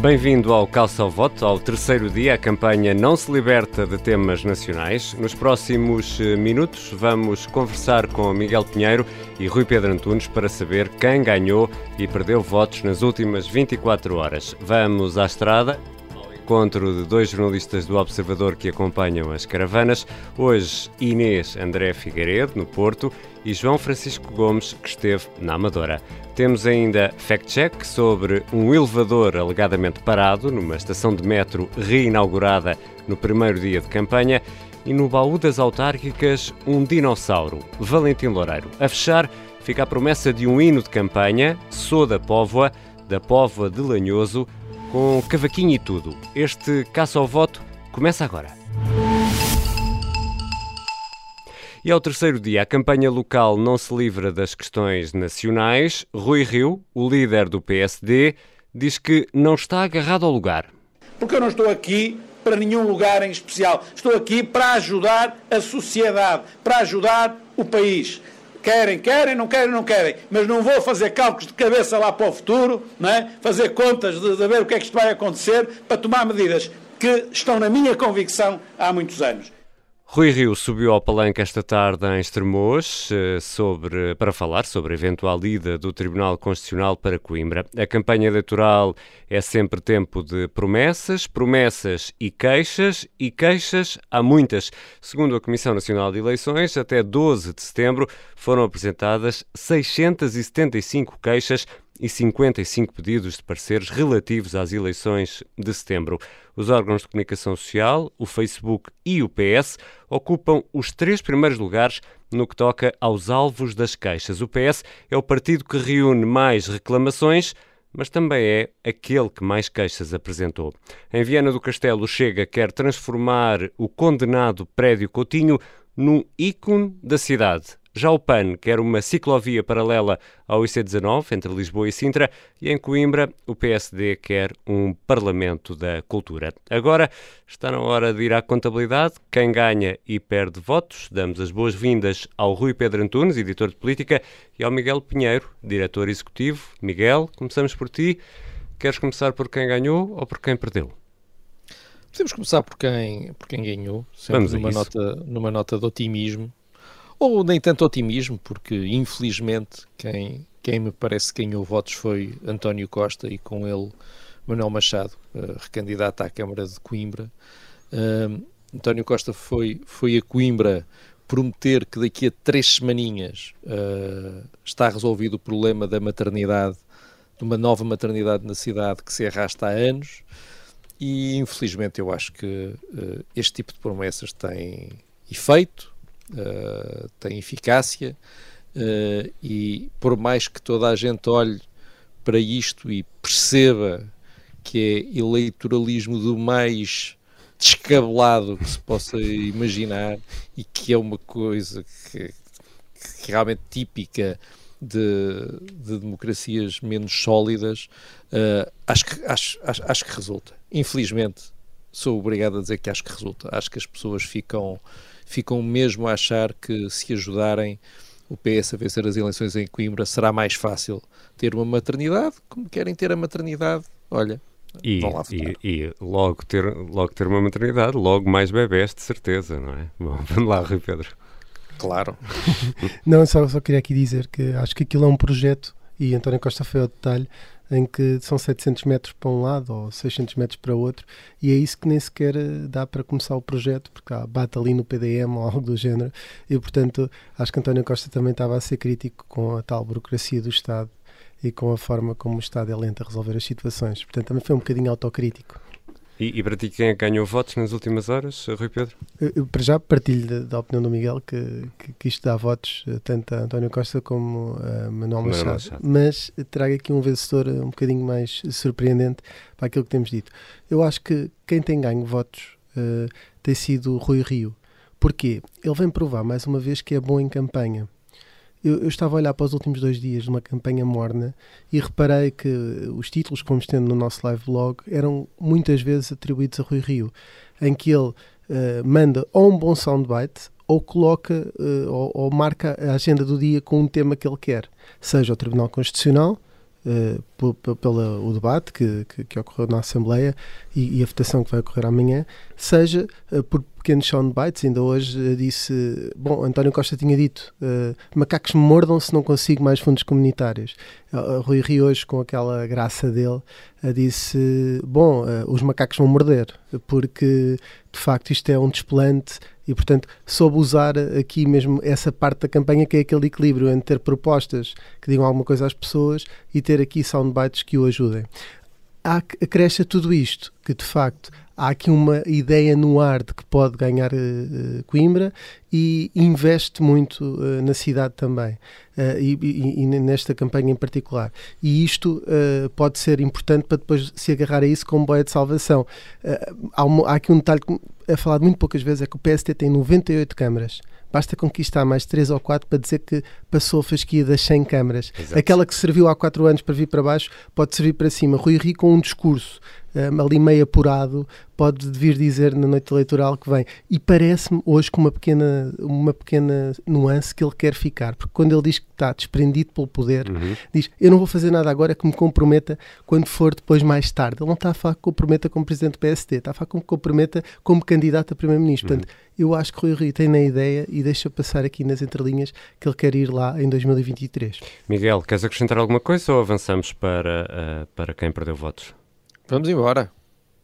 Bem-vindo ao Calça ao Voto, ao terceiro dia. A campanha não se liberta de temas nacionais. Nos próximos eh, minutos vamos conversar com Miguel Pinheiro e Rui Pedro Antunes para saber quem ganhou e perdeu votos nas últimas 24 horas. Vamos à estrada encontro de dois jornalistas do Observador que acompanham as caravanas. Hoje, Inês André Figueiredo, no Porto, e João Francisco Gomes, que esteve na Amadora. Temos ainda fact-check sobre um elevador alegadamente parado numa estação de metro reinaugurada no primeiro dia de campanha e no baú das autárquicas um dinossauro, Valentim Loureiro. A fechar, fica a promessa de um hino de campanha, Sou da Póvoa, da Póvoa de Lanhoso, com cavaquinho e tudo. Este caça ao voto começa agora. E ao terceiro dia, a campanha local não se livra das questões nacionais. Rui Rio, o líder do PSD, diz que não está agarrado ao lugar. Porque eu não estou aqui para nenhum lugar em especial. Estou aqui para ajudar a sociedade, para ajudar o país. Querem, querem, não querem, não querem. Mas não vou fazer cálculos de cabeça lá para o futuro, não é? fazer contas de, de ver o que é que isto vai acontecer, para tomar medidas que estão na minha convicção há muitos anos. Rui Rio subiu ao palanque esta tarde em Estremoz eh, sobre, para falar sobre a eventual ida do Tribunal Constitucional para Coimbra. A campanha eleitoral é sempre tempo de promessas, promessas e queixas, e queixas há muitas. Segundo a Comissão Nacional de Eleições, até 12 de setembro foram apresentadas 675 queixas e 55 pedidos de pareceres relativos às eleições de setembro. Os órgãos de comunicação social, o Facebook e o PS ocupam os três primeiros lugares no que toca aos alvos das queixas. O PS é o partido que reúne mais reclamações, mas também é aquele que mais queixas apresentou. Em Viana do Castelo, Chega quer transformar o condenado prédio Coutinho num ícone da cidade. Já o PAN quer uma ciclovia paralela ao IC19 entre Lisboa e Sintra e em Coimbra o PSD quer um Parlamento da Cultura. Agora está na hora de ir à contabilidade. Quem ganha e perde votos. Damos as boas-vindas ao Rui Pedro Antunes, editor de política, e ao Miguel Pinheiro, diretor executivo. Miguel, começamos por ti. Queres começar por quem ganhou ou por quem perdeu? Podemos começar por quem, por quem ganhou, sempre Vamos numa, nota, numa nota de otimismo ou nem tanto otimismo, porque infelizmente quem, quem me parece que ganhou votos foi António Costa e com ele Manuel Machado, uh, recandidato à Câmara de Coimbra. Uh, António Costa foi, foi a Coimbra prometer que daqui a três semaninhas uh, está resolvido o problema da maternidade, de uma nova maternidade na cidade que se arrasta há anos. E infelizmente eu acho que uh, este tipo de promessas tem efeito, uh, tem eficácia uh, e por mais que toda a gente olhe para isto e perceba que é eleitoralismo do mais descabelado que se possa imaginar e que é uma coisa que, que realmente típica de, de, democracias menos sólidas, uh, acho, que, acho, acho, acho que resulta. Infelizmente, sou obrigado a dizer que acho que resulta. Acho que as pessoas ficam ficam mesmo a achar que se ajudarem o PS a vencer as eleições em Coimbra será mais fácil ter uma maternidade, como querem ter a maternidade, olha, e, e, e, logo, ter, logo ter uma maternidade, logo mais bebés, de certeza, não é? Bom, vamos lá, Rui Pedro. Claro. não, só, só queria aqui dizer que acho que aquilo é um projeto, e António Costa foi ao detalhe, em que são 700 metros para um lado ou 600 metros para outro, e é isso que nem sequer eh, dá para começar o projeto, porque há, bate ali no PDM ou algo do género, e portanto acho que António Costa também estava a ser crítico com a tal burocracia do Estado e com a forma como o Estado é lento a resolver as situações. Portanto, também foi um bocadinho autocrítico. E, e para ti, quem é ganhou votos nas últimas horas, Rui Pedro? Eu, para já partilho da, da, opinião do Miguel que, que, que, isto dá votos eh, tanto a António Costa como a Manuel Machado, Machado. mas trago aqui um vencedor eh, um bocadinho mais surpreendente para aquilo que temos dito. Eu acho que quem tem ganho votos uh, tem sido Rui Rio. Porquê? Ele vem provar mais uma vez que é bom em campanha. Eu, eu, estava a olhar para os últimos dois dias de uma campanha morna e reparei que os títulos que fomos tendo no nosso live blog eram muitas vezes atribuídos a Rui Rio, em que ele uh, manda ou um bom soundbite ou coloca uh, ou, ou, marca a agenda do dia com um tema que ele quer, seja o Tribunal Constitucional, uh, pelo debate que, que, que, ocorreu na Assembleia e, e, a votação que vai ocorrer amanhã, seja uh, por pequenos soundbites. Ainda hoje disse: Bom, António Costa tinha dito, macacos me mordam se não consigo mais fundos comunitários. Rui Rio, hoje, com aquela graça dele, disse: Bom, os macacos vão morder, porque de facto isto é um desplante e, portanto, soube usar aqui mesmo essa parte da campanha que é aquele equilíbrio entre ter propostas que digam alguma coisa às pessoas e ter aqui soundbites que o ajudem. Acresce a tudo isto que, de facto, há aqui uma ideia no ar de que pode ganhar uh, Coimbra e investe muito uh, na cidade também e, e, e, nesta campanha em particular. E isto pode ser importante para depois se agarrar a isso como boia de salvação. Há, uma, há, aqui um detalhe que é falado muito poucas vezes: é que o PST tem 98 câmaras. Basta conquistar mais 3 ou 4 para dizer que passou a fasquia das 100 câmaras. Exato. Aquela que serviu há 4 anos para vir para baixo pode servir para cima. Rui Rio com um discurso um, ali meio apurado, pode vir dizer na noite eleitoral que vem. E parece-me hoje com uma pequena, uma pequena nuance que ele quer ficar, porque quando ele diz que está desprendido pelo poder, uhum. diz: Eu não vou fazer nada agora que me comprometa quando for depois mais tarde. Ele não está a falar que comprometa como presidente do PST, está a falar que me comprometa como candidato a primeiro-ministro. Uhum. Portanto, eu acho que Rui Rio tem na ideia e deixa passar aqui nas entrelinhas que ele quer ir lá em 2023. Miguel, queres acrescentar alguma coisa ou avançamos para, uh, para quem perdeu votos? Vamos embora.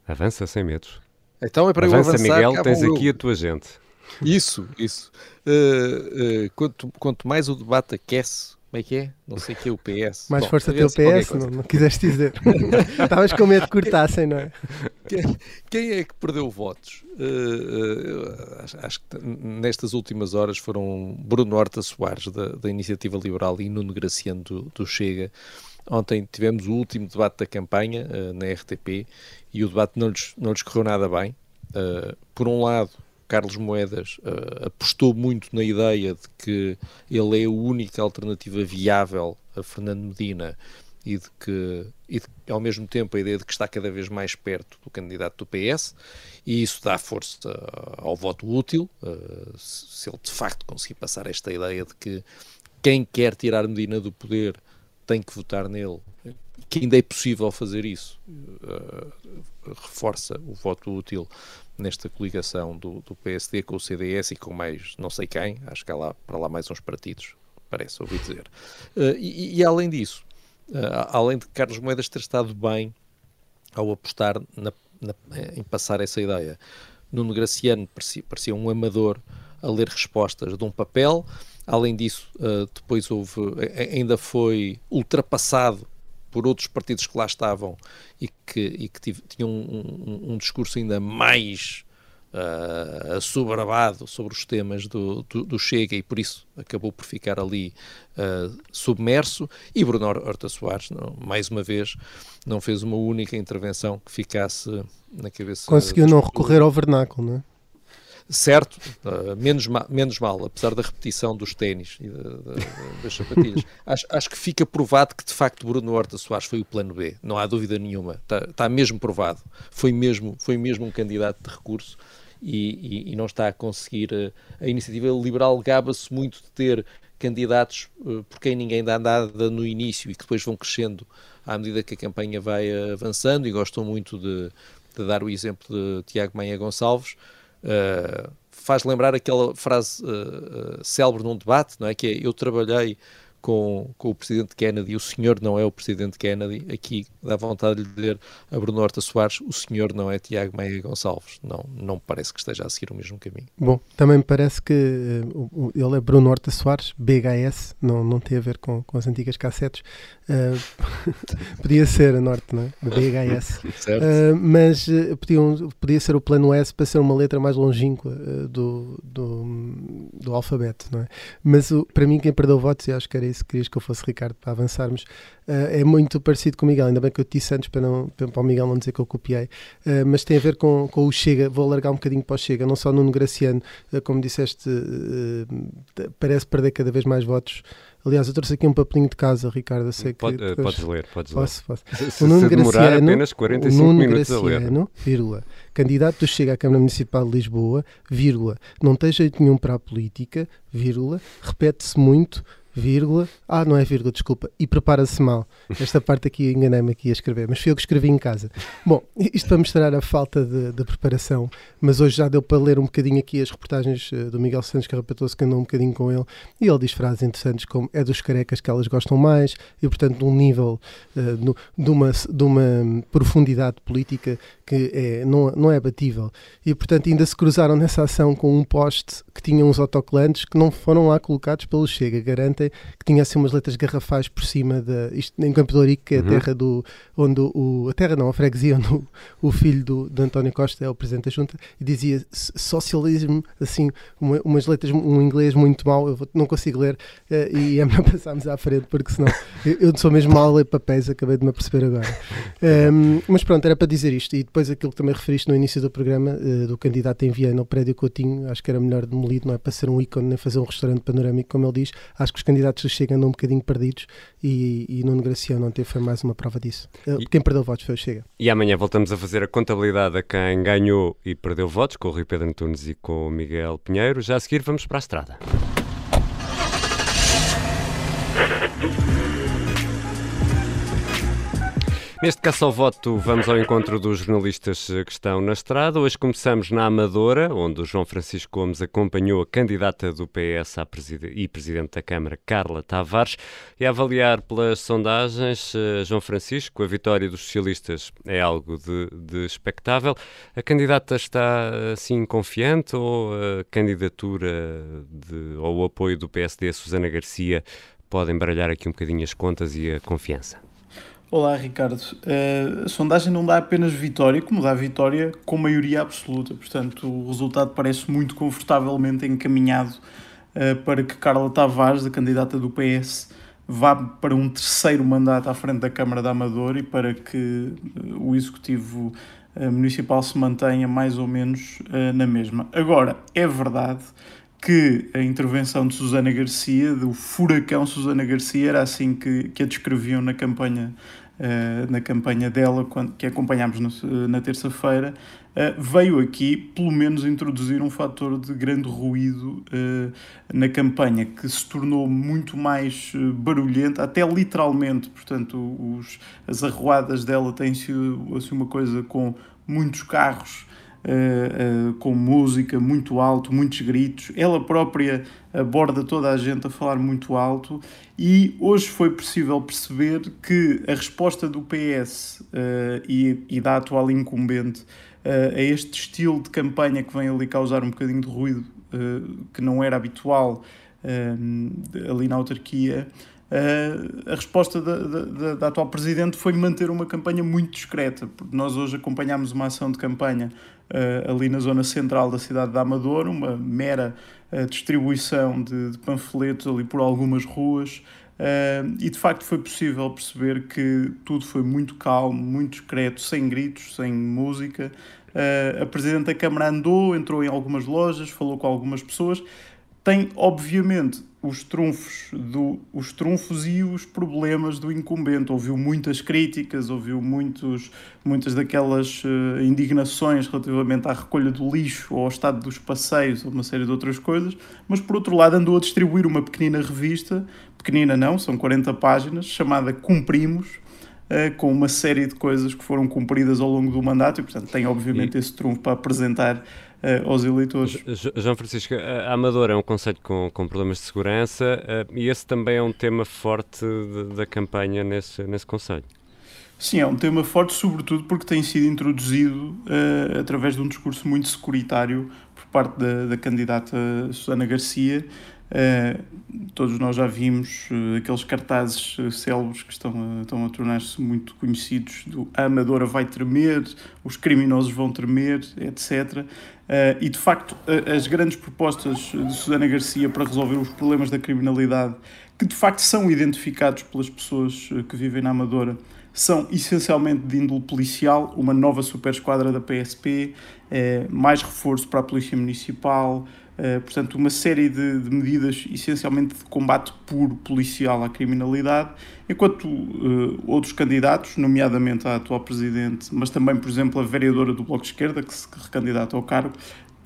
Avança sem medos. Então é para Avança, eu avançar. Miguel, tens aqui a tua gente. Isso, isso. Uh, uh, quanto, quanto mais o debate aquece, como é que é? Não sei o que é o PS. Mais Bom, força teu PS, não, não quiseste dizer. Estavas com medo de cortassem, não é? Quem, quem é que perdeu votos? Uh, acho, acho, que nestas últimas horas foram Bruno Horta Soares, da, da Iniciativa Liberal, e Nuno Graciano, do, do Chega. Ontem tivemos o último debate da campanha uh, na RTP e o debate não lhes, não lhes correu nada bem. Uh, por um lado, Carlos Moedas uh, apostou muito na ideia de que ele é a única alternativa viável a Fernando Medina e de que, e de, ao mesmo tempo, a ideia de que está cada vez mais perto do candidato do PS, e isso dá força ao voto útil, uh, se, se ele de facto conseguir passar esta ideia de que quem quer tirar Medina do poder tem que votar nele, que ainda é possível fazer isso, uh, reforça o voto útil nesta coligação do, do, PSD com o CDS e com mais não sei quem, acho que há lá, para lá mais uns partidos, parece ouvi dizer. Uh, e, e, além disso, uh, além de Carlos Moedas ter estado bem ao apostar na, na, em passar essa ideia, Nuno Graciano parecia, parecia um amador a ler respostas de um papel Além disso, uh, depois houve, ainda foi ultrapassado por outros partidos que lá estavam e que, e que tive, tinham um, um, um, discurso ainda mais uh, assoberbado sobre os temas do, do, do, Chega e por isso acabou por ficar ali uh, submerso. E Bruno Horta Soares, não, mais uma vez, não fez uma única intervenção que ficasse na cabeça. Conseguiu não recorrer ao vernáculo, não é? Certo, uh, menos, ma menos mal, apesar da repetição dos ténis e das sapatilhas. acho, acho, que fica provado que de facto Bruno Horta Soares foi o plano B, não há dúvida nenhuma, está, está mesmo provado. Foi mesmo, foi mesmo um candidato de recurso e, e, e não está a conseguir. Uh, a iniciativa liberal gaba-se muito de ter candidatos uh, por quem ninguém dá nada no início e que depois vão crescendo à medida que a campanha vai avançando e gostam muito de, de dar o exemplo de Tiago Maia Gonçalves. Uh, faz lembrar aquela frase uh, uh, célebre num debate, não é? Que é, eu trabalhei com, com o presidente Kennedy, o senhor não é o presidente Kennedy, aqui dá vontade de lhe dizer a Bruno Horta Soares, o senhor não é Tiago Meia Gonçalves. Não, não parece que esteja a seguir o mesmo caminho. Bom, também me parece que uh, ele é Bruno Horta Soares, BHS, não, não tem a ver com, com as antigas cassetes. Uh, podia ser a Norte, não é? BHS. Uh, mas uh, podia, ser o plano S para ser uma letra mais longínqua do, do, do alfabeto, não é? Mas para mim, quem perdeu votos, e acho que era isso que querias que eu fosse Ricardo para avançarmos, uh, é muito parecido com o Miguel. Ainda bem que eu te disse antes para, não, para o Miguel não dizer que eu copiei, uh, mas tem a ver com, com o Chega. Vou alargar um bocadinho para o Chega, não só no Graciano, uh, como disseste, parece perder cada vez mais votos. Aliás, eu trouxe aqui um papelinho de casa, Ricardo. sei Pode, que, podes ler, podes posso, ler. Posso. Se, o Nuno se demorar Graciano, apenas 45 o Nuno minutos Graciano, a ler. vírgula, candidato do Chega à Câmara Municipal de Lisboa, vírgula, não tem jeito nenhum para a política, vírgula, repete-se muito, vírgula, ah, não é vírgula, desculpa, e prepara-se mal. Esta parte aqui enganei-me aqui a escrever, mas fui eu que escrevi em casa. Bom, isto para mostrar a falta de, de, preparação, mas hoje já deu para ler um bocadinho aqui as reportagens uh, do Miguel Santos Carrapatoso, que andou um bocadinho com ele, e ele diz frases interessantes como é dos carecas que elas gostam mais, e portanto de um nível, uh, no, de, uma, de uma profundidade política que é, não, não é batível. E portanto ainda se cruzaram nessa ação com um poste que tinha uns autocolantes que não foram lá colocados pelo Chega, garantem que tinha assim umas letras garrafais por cima da. Isto em Campo de Ourique, que é a uhum. terra do. onde o. a terra não, a freguesia onde o, o filho do, de António Costa é o presidente da junta, e dizia socialismo, assim, uma, umas letras, um inglês muito mau, eu vou, não consigo ler, uh, e é melhor passarmos à frente, porque senão eu, eu sou mesmo mal a ler papéis, acabei de me aperceber agora. Um, mas pronto, era para dizer isto, e depois aquilo que também referiste no início do programa, uh, do candidato em Viana ao prédio Coutinho, acho que era melhor demolido, não é para ser um ícone nem fazer um restaurante panorâmico, como ele diz, acho que os candidatos Chega andam um bocadinho perdidos e, e Nuno Graciano ontem foi mais uma prova disso. Eh, quem perdeu votos foi o Chega. E amanhã voltamos a fazer a contabilidade a quem ganhou e perdeu votos, com o Rui Pedro Antunes e com o Miguel Pinheiro. Já a seguir vamos para a estrada. Neste caso ao voto, vamos ao encontro dos jornalistas que estão na estrada. Hoje começamos na Amadora, onde o João Francisco Gomes acompanhou a candidata do PS e Presidente da Câmara, Carla Tavares, e a avaliar pelas sondagens, eh, João Francisco, a vitória dos socialistas é algo de, de expectável. A candidata está assim confiante ou a candidatura de, ou o apoio do PSD a Susana Garcia pode embaralhar aqui um bocadinho as contas e a confiança? Olá, Ricardo. Uh, a sondagem não dá apenas vitória, como dá vitória com maioria absoluta. Portanto, o resultado parece muito confortavelmente encaminhado uh, para que Carla Tavares, a candidata do PS, vá para um terceiro mandato à frente da Câmara da Amador e para que uh, o Executivo Municipal se mantenha mais ou menos na mesma. Agora, é verdade que a intervenção de Susana Garcia, do furacão Susana Garcia, era assim que, que a descreviam na campanha, uh, na campanha dela, quando, que acompanhámos no, na terça-feira, uh, veio aqui, pelo menos, introduzir um fator de grande ruído uh, na campanha, que se tornou muito mais barulhenta, até literalmente, portanto, os, as arruadas dela têm sido assim, uma coisa com muitos carros uh, com música muito alto, muitos gritos. Ela própria aborda toda a gente a falar muito alto e hoje foi possível perceber que a resposta do PS uh, e, e, da atual incumbente a este estilo de campanha que vem ali causar um bocadinho de ruído que não era habitual ali na autarquia, Uh, a resposta da, da, da, atual Presidente foi manter uma campanha muito discreta, porque nós hoje acompanhámos uma ação de campanha uh, ali na zona central da cidade da Amadora, uma mera uh, distribuição de, de, panfletos ali por algumas ruas, e de facto foi possível perceber que tudo foi muito calmo, muito discreto, sem gritos, sem música. a Presidente da Câmara andou, entrou em algumas lojas, falou com algumas pessoas, tem obviamente os trunfos, do, os trunfos e os problemas do incumbente. Ouviu muitas críticas, ouviu muitos, muitas daquelas uh, indignações relativamente à recolha do lixo ou ao estado dos passeios ou uma série de outras coisas, mas por outro lado andou a distribuir uma pequenina revista, pequenina não, são 40 páginas, chamada Cumprimos, uh, com uma série de coisas que foram cumpridas ao longo do mandato e, portanto, tem obviamente e... esse trunfo para apresentar uh, aos eleitores. João Francisco, a Amadora é um conselho com, com problemas de segurança uh, e esse também é um tema forte de, da campanha nesse, nesse conselho. Sim, é um tema forte, sobretudo porque tem sido introduzido uh, através de um discurso muito securitário por parte da, da candidata Susana Garcia, Uh, todos nós já vimos uh, aqueles cartazes uh, célebres que estão a, estão a tornar-se muito conhecidos do a amadora vai tremer, os criminosos vão tremer, etc. e de facto as grandes propostas de Susana Garcia para resolver os problemas da criminalidade que de facto são identificados pelas pessoas que vivem na Amadora são essencialmente de índole policial, uma nova super esquadra da PSP, mais reforço para a Polícia Municipal, Uh, portanto, uma série de, de, medidas essencialmente de combate puro policial à criminalidade, enquanto uh, outros candidatos, nomeadamente a atual Presidente, mas também, por exemplo, a vereadora do Bloco de Esquerda, que se recandidata ao cargo,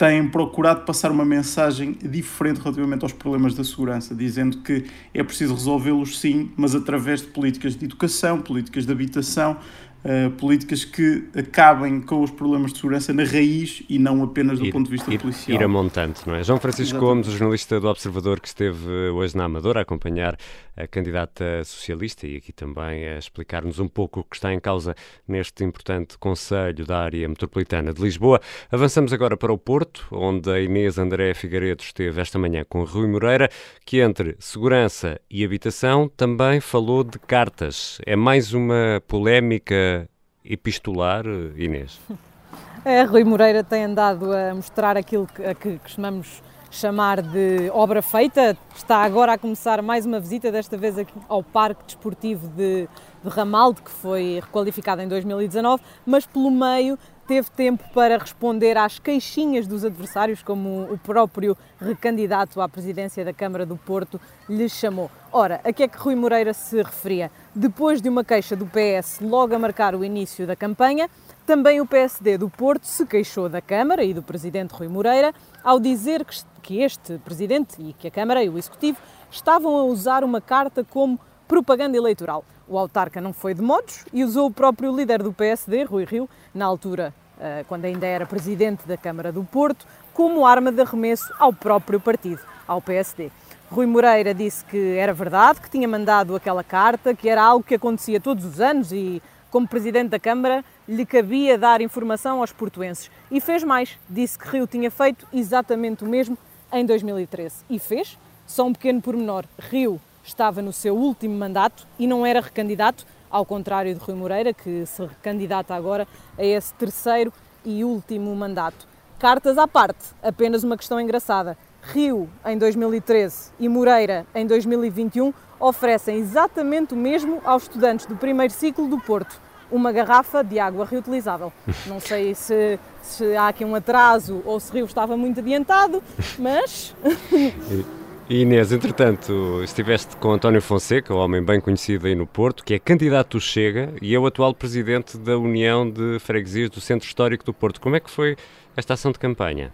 têm procurado passar uma mensagem diferente relativamente aos problemas da segurança, dizendo que é preciso resolvê-los sim, mas através de políticas de educação, políticas de habitação, uh, políticas que acabem com os problemas de segurança na raiz e não apenas do ir, ponto de vista ir, policial. Ir a montante, não é? João Francisco Exatamente. Gomes, jornalista do Observador, que esteve hoje na Amadora a acompanhar a candidata socialista e aqui também a explicar-nos um pouco o que está em causa neste importante Conselho da área metropolitana de Lisboa. Avançamos agora para o Porto, onde a Inês André Figueiredo esteve esta manhã com Rui Moreira, que entre segurança e habitação também falou de cartas. É mais uma polémica epistolar, Inês? É, Rui Moreira tem andado a mostrar aquilo que, a que costumamos chamar de obra feita. Está agora a começar mais uma visita, desta vez aqui ao Parque Desportivo de, de Ramalde, que foi requalificado em 2019, mas pelo meio teve tempo para responder às queixinhas dos adversários, como o próprio recandidato à presidência da Câmara do Porto lhe chamou. Ora, a que é que Rui Moreira se referia? Depois de uma queixa do PS logo a marcar o início da campanha, também o PSD do Porto se queixou da Câmara e do presidente Rui Moreira ao dizer que este presidente e que a Câmara e o Executivo estavam a usar uma carta como propaganda eleitoral. O autarca não foi de modos e usou o próprio líder do PSD, Rui Rio, na altura eh, quando ainda era presidente da Câmara do Porto, como arma de arremesso ao próprio partido, ao PSD. Rui Moreira disse que era verdade, que tinha mandado aquela carta, que era algo que acontecia todos os anos e, como presidente da Câmara, lhe cabia dar informação aos portuenses. E fez mais, disse que Rio tinha feito exatamente o mesmo em 2013. E fez, só um pequeno pormenor, Rio estava no seu último mandato e não era recandidato, ao contrário de Rui Moreira, que se candidata agora a esse terceiro e último mandato. Cartas à parte, apenas uma questão engraçada. Rio, em 2013, e Moreira, em 2021, oferecem exatamente o mesmo aos estudantes do primeiro ciclo do Porto. Uma garrafa de água reutilizável. Não sei se, se há aqui um atraso ou se Rio estava muito adiantado, mas. Inês, entretanto, estiveste com António Fonseca, um homem bem conhecido aí no Porto, que é candidato do Chega e é o atual presidente da União de Freguesias do Centro Histórico do Porto. Como é que foi esta ação de campanha?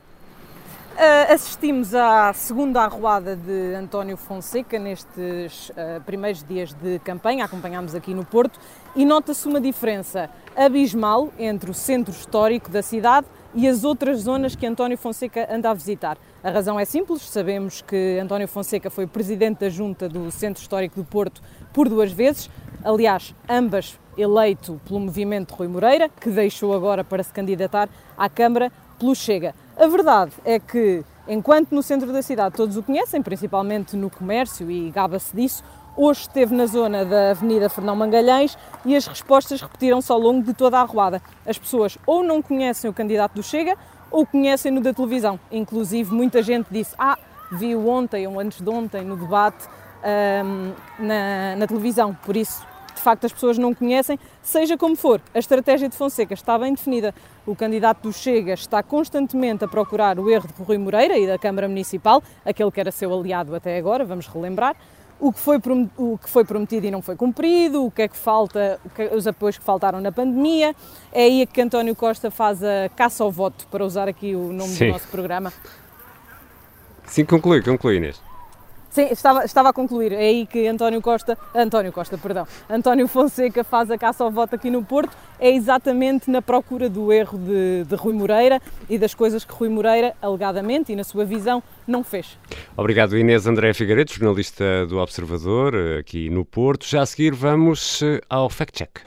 Uh, assistimos à segunda arruada de António Fonseca nestes uh, primeiros dias de campanha, acompanhámos aqui no Porto, e nota-se uma diferença abismal entre o centro histórico da cidade e as outras zonas que António Fonseca anda a visitar. A razão é simples, sabemos que António Fonseca foi presidente da junta do Centro Histórico do Porto por duas vezes, aliás, ambas eleito pelo movimento Rui Moreira, que deixou agora para se candidatar à Câmara pelo Chega. A verdade é que, enquanto no centro da cidade todos o conhecem, principalmente no comércio e gaba-se disso, hoje esteve na zona da Avenida Fernão Mangalhães e as respostas repetiram-se ao longo de toda a arruada. As pessoas ou não conhecem o candidato do Chega ou conhecem-no da televisão. Inclusive, muita gente disse: Ah, vi-o ontem ou antes de ontem no debate um, na, na televisão. Por isso, facto, as pessoas não conhecem. Seja como for, a estratégia de Fonseca está bem definida. O candidato do Chega está constantemente a procurar o erro de Rui Moreira e da Câmara Municipal, aquele que era seu aliado até agora, vamos relembrar o que, foi, o que foi prometido e não foi cumprido, o que é que falta, os apoios que faltaram na pandemia. É aí que António Costa faz a caça ao voto, para usar aqui o nome Sim. do nosso programa. Sim, conclui, conclui Inês. Sim, estava, estava a concluir. É aí que António Costa, António Costa, perdão, António Fonseca faz a caça ao voto aqui no Porto. É exatamente na procura do erro de, de Rui Moreira e das coisas que Rui Moreira, alegadamente e na sua visão, não fez. Obrigado, Inês André Figueiredo, jornalista do Observador, aqui no Porto. Já a seguir vamos eh, ao Fact Check.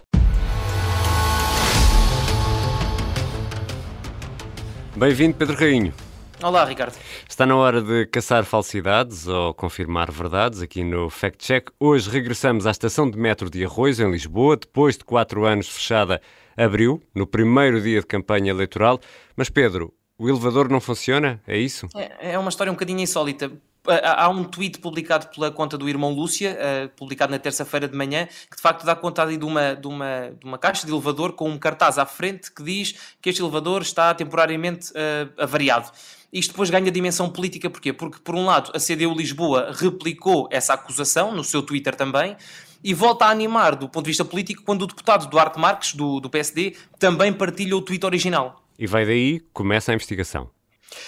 Bem-vindo, Pedro Rainho. Olá, Ricardo. Está na hora de caçar falsidades ou confirmar verdades aqui no Fact Check. Hoje regressamos à estação de metro de Arroz, em Lisboa, depois de quatro anos fechada, abriu, no primeiro dia de campanha eleitoral. Mas, Pedro, o elevador não funciona? É isso? É, é uma história um bocadinho insólita há um tweet publicado pela conta do irmão Lúcia, uh, publicado na terça-feira de manhã, que de facto dá conta de uma, de, uma, de uma caixa de elevador com um cartaz à frente que diz que este elevador está temporariamente uh, avariado. Isto depois ganha dimensão política, porquê? Porque, por um lado, a CDU Lisboa replicou essa acusação no seu Twitter também, e volta a animar do ponto de vista político quando o deputado Duarte Marques, do, do PSD, também partilha o tweet original. E vai daí, começa a investigação.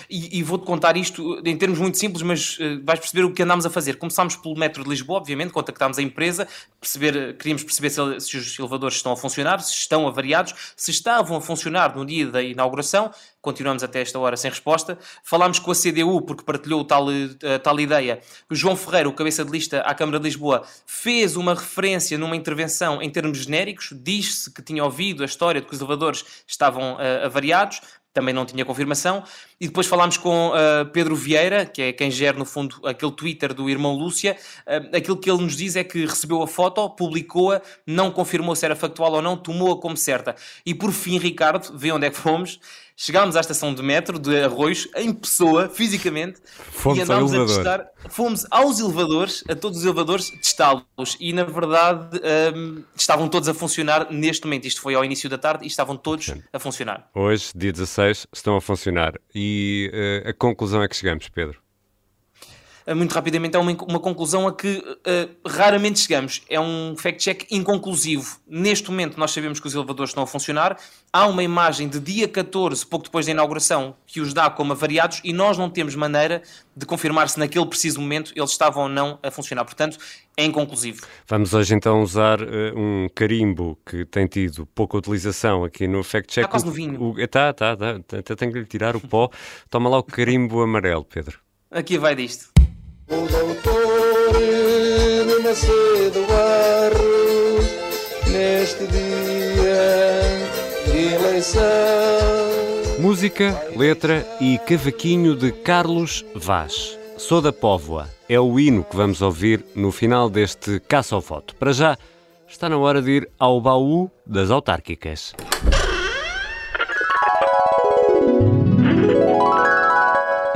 E, e vou-te contar isto em termos muito simples, mas uh, vais perceber o que andámos a fazer. Começámos pelo metro de Lisboa, obviamente, contactámos a empresa, perceber, queríamos perceber se, se, os elevadores estão a funcionar, se estão avariados, se estavam a funcionar no dia da inauguração. Continuamos até esta hora sem resposta. Falámos com a CDU, porque partilhou tal, uh, tal ideia. O João Ferreira, o cabeça de lista à Câmara de Lisboa, fez uma referência numa intervenção em termos genéricos, disse que tinha ouvido a história de que os elevadores estavam uh, avariados, também não tinha confirmação. E depois falámos com uh, Pedro Vieira, que é quem gera, no fundo, aquele Twitter do irmão Lúcia. Uh, aquilo que ele nos diz é que recebeu a foto, publicou-a, não confirmou se era factual ou não, tomou-a como certa. E por fim, Ricardo, vê onde é que fomos. Chegámos à estação de metro de Arroios, em pessoa, fisicamente, fomos e andámos a testar. Fomos aos elevadores, a todos os elevadores, testá-los. E na verdade um, estavam todos a funcionar neste momento. Isto foi ao início da tarde e estavam todos Sim. a funcionar. Hoje, dia 16, estão a funcionar. E uh, a conclusão é que chegamos, Pedro. Eh, muito rapidamente, é uma, uma conclusão a que uh, raramente chegamos. É um fact-check inconclusivo. Neste momento, nós sabemos que os elevadores estão a funcionar. Há uma imagem de dia 14, pouco depois da inauguração, que os dá como avariados e nós não temos maneira de confirmar se naquele preciso momento eles estavam ou não a funcionar. Portanto, é inconclusivo. Vamos hoje então usar uh, um carimbo que tem tido pouca utilização aqui no fact-check. Está quase no vinho. Está, está, está. Até tenho que lhe tirar o pó. Toma lá o carimbo amarelo, Pedro. Aqui vai disto. O doutor de Macedo Barros, neste dia de eleição. Música, letra e cavaquinho de Carlos Vaz. Sou da Póvoa. É o hino que vamos ouvir no final deste Caça ao Voto. Para já, está na hora de ir ao baú das autárquicas.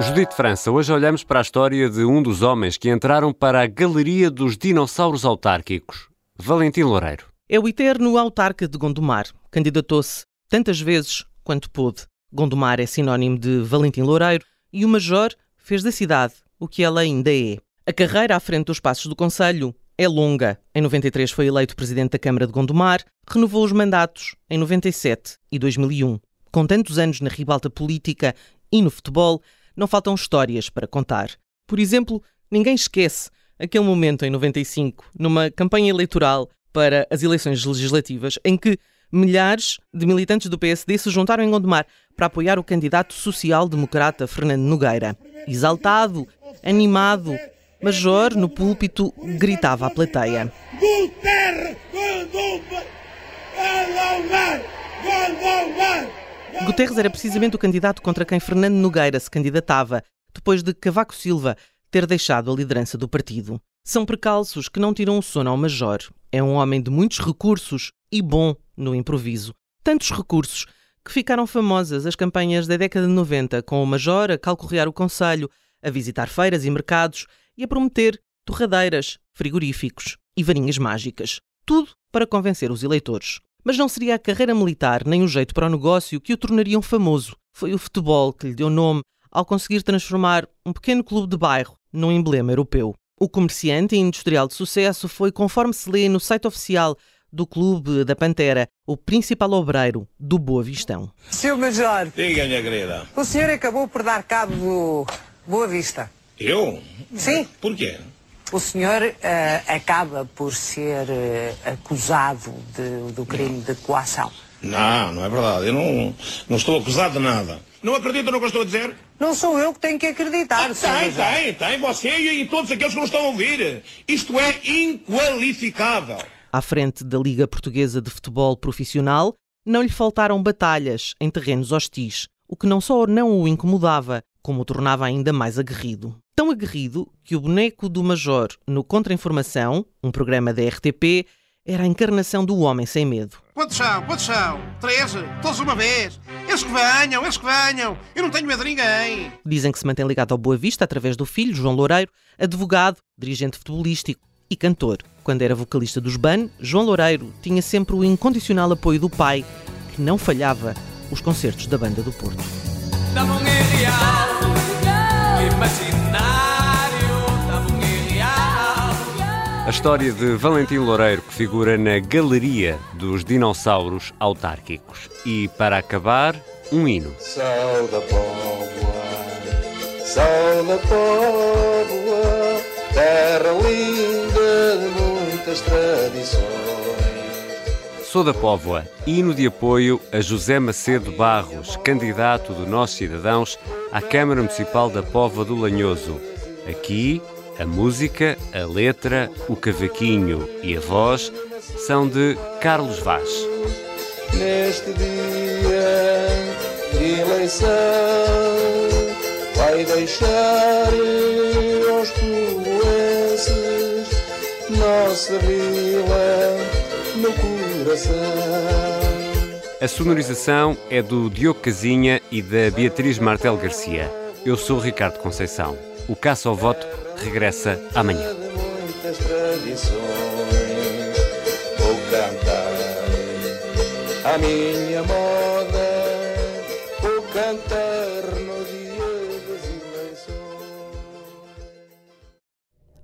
Judite França, hoje olhamos para a história de um dos homens que entraram para a Galeria dos Dinossauros Autárquicos, Valentim Loureiro. É o eterno autarca de Gondomar. Candidatou-se tantas vezes quanto pôde. Gondomar é sinónimo de Valentim Loureiro e o Major fez da cidade o que ela ainda é. A carreira à frente dos passos do Conselho é longa. Em 93 foi eleito presidente da Câmara de Gondomar, renovou os mandatos em 97 e 2001. Com tantos anos na ribalta política e no futebol, não faltam histórias para contar. Por exemplo, ninguém esquece aquele momento em 95, numa campanha eleitoral para as eleições legislativas, em que milhares de militantes do PSD se juntaram em Gondomar para apoiar o candidato social-democrata Fernando Nogueira. Exaltado, animado, Major, no púlpito, gritava à plateia. Guterres, Gondomar! Gondomar! Gondomar! Guterres era precisamente o candidato contra quem Fernando Nogueira se candidatava, depois de Cavaco Silva ter deixado a liderança do partido. São precalços que não tiram o sono ao Major. É um homem de muitos recursos e bom no improviso. Tantos recursos que ficaram famosas as campanhas da década de 90, com o Major a calcorrear o Conselho, a visitar feiras e mercados e a prometer torradeiras, frigoríficos e varinhas mágicas. Tudo para convencer os eleitores. Mas não seria a carreira militar nem o jeito para o negócio que o tornariam famoso. Foi o futebol que lhe deu nome ao conseguir transformar um pequeno clube de bairro num emblema europeu. O comerciante e industrial de sucesso foi, conforme se lê no site oficial do Clube da Pantera, o principal obreiro do Boa Vistão. Seu Major. Diga, minha querida. O senhor acabou por dar cabo do Boa Vista. Eu? Sim. Por quê? O senhor uh, acaba por ser uh, acusado de, do crime de coação. Não, não é verdade. Eu não, não estou acusado de nada. Não acredita no que eu estou a dizer? Não sou eu que tenho que acreditar. Ah, tem, tem, tem. Você e todos aqueles que não estão a ouvir. Isto é inqualificável. À frente da Liga Portuguesa de Futebol Profissional, não lhe faltaram batalhas em terrenos hostis, o que não só não o incomodava, como o tornava ainda mais aguerrido. Tão aguerrido que o boneco do Major no Contra-Informação, um programa da RTP, era a encarnação do homem sem medo. Quantos são? Quantos são? Três? Todos uma vez? Eles que venham, eles que venham! Eu não tenho medo de ninguém! Dizem que se mantém ligado ao Boa Vista através do filho, João Loureiro, advogado, dirigente futebolístico e cantor. Quando era vocalista dos BAN, João Loureiro tinha sempre o incondicional apoio do pai, que não falhava os concertos da Banda do Porto. A história de Valentim Loureiro, que figura na Galeria dos Dinossauros Autárquicos. E, para acabar, um hino. Sou da Póvoa Sou da Póvoa, terra linda de muitas tradições. Sou da Póvoa, hino de apoio a José Macedo Barros, candidato do Nós Cidadãos à Câmara Municipal da Póvoa do Lanhoso. Aqui, a música, a letra, o cavaquinho e a voz são de Carlos Vaz. Neste dia de eleição, vai deixar aos povoenses nossa vila coração. A sonorização é do Diogo Casinha e da Beatriz Martel Garcia. Eu sou Ricardo Conceição. O Caça ao Voto regressa amanhã. Vou cantar a minha moda,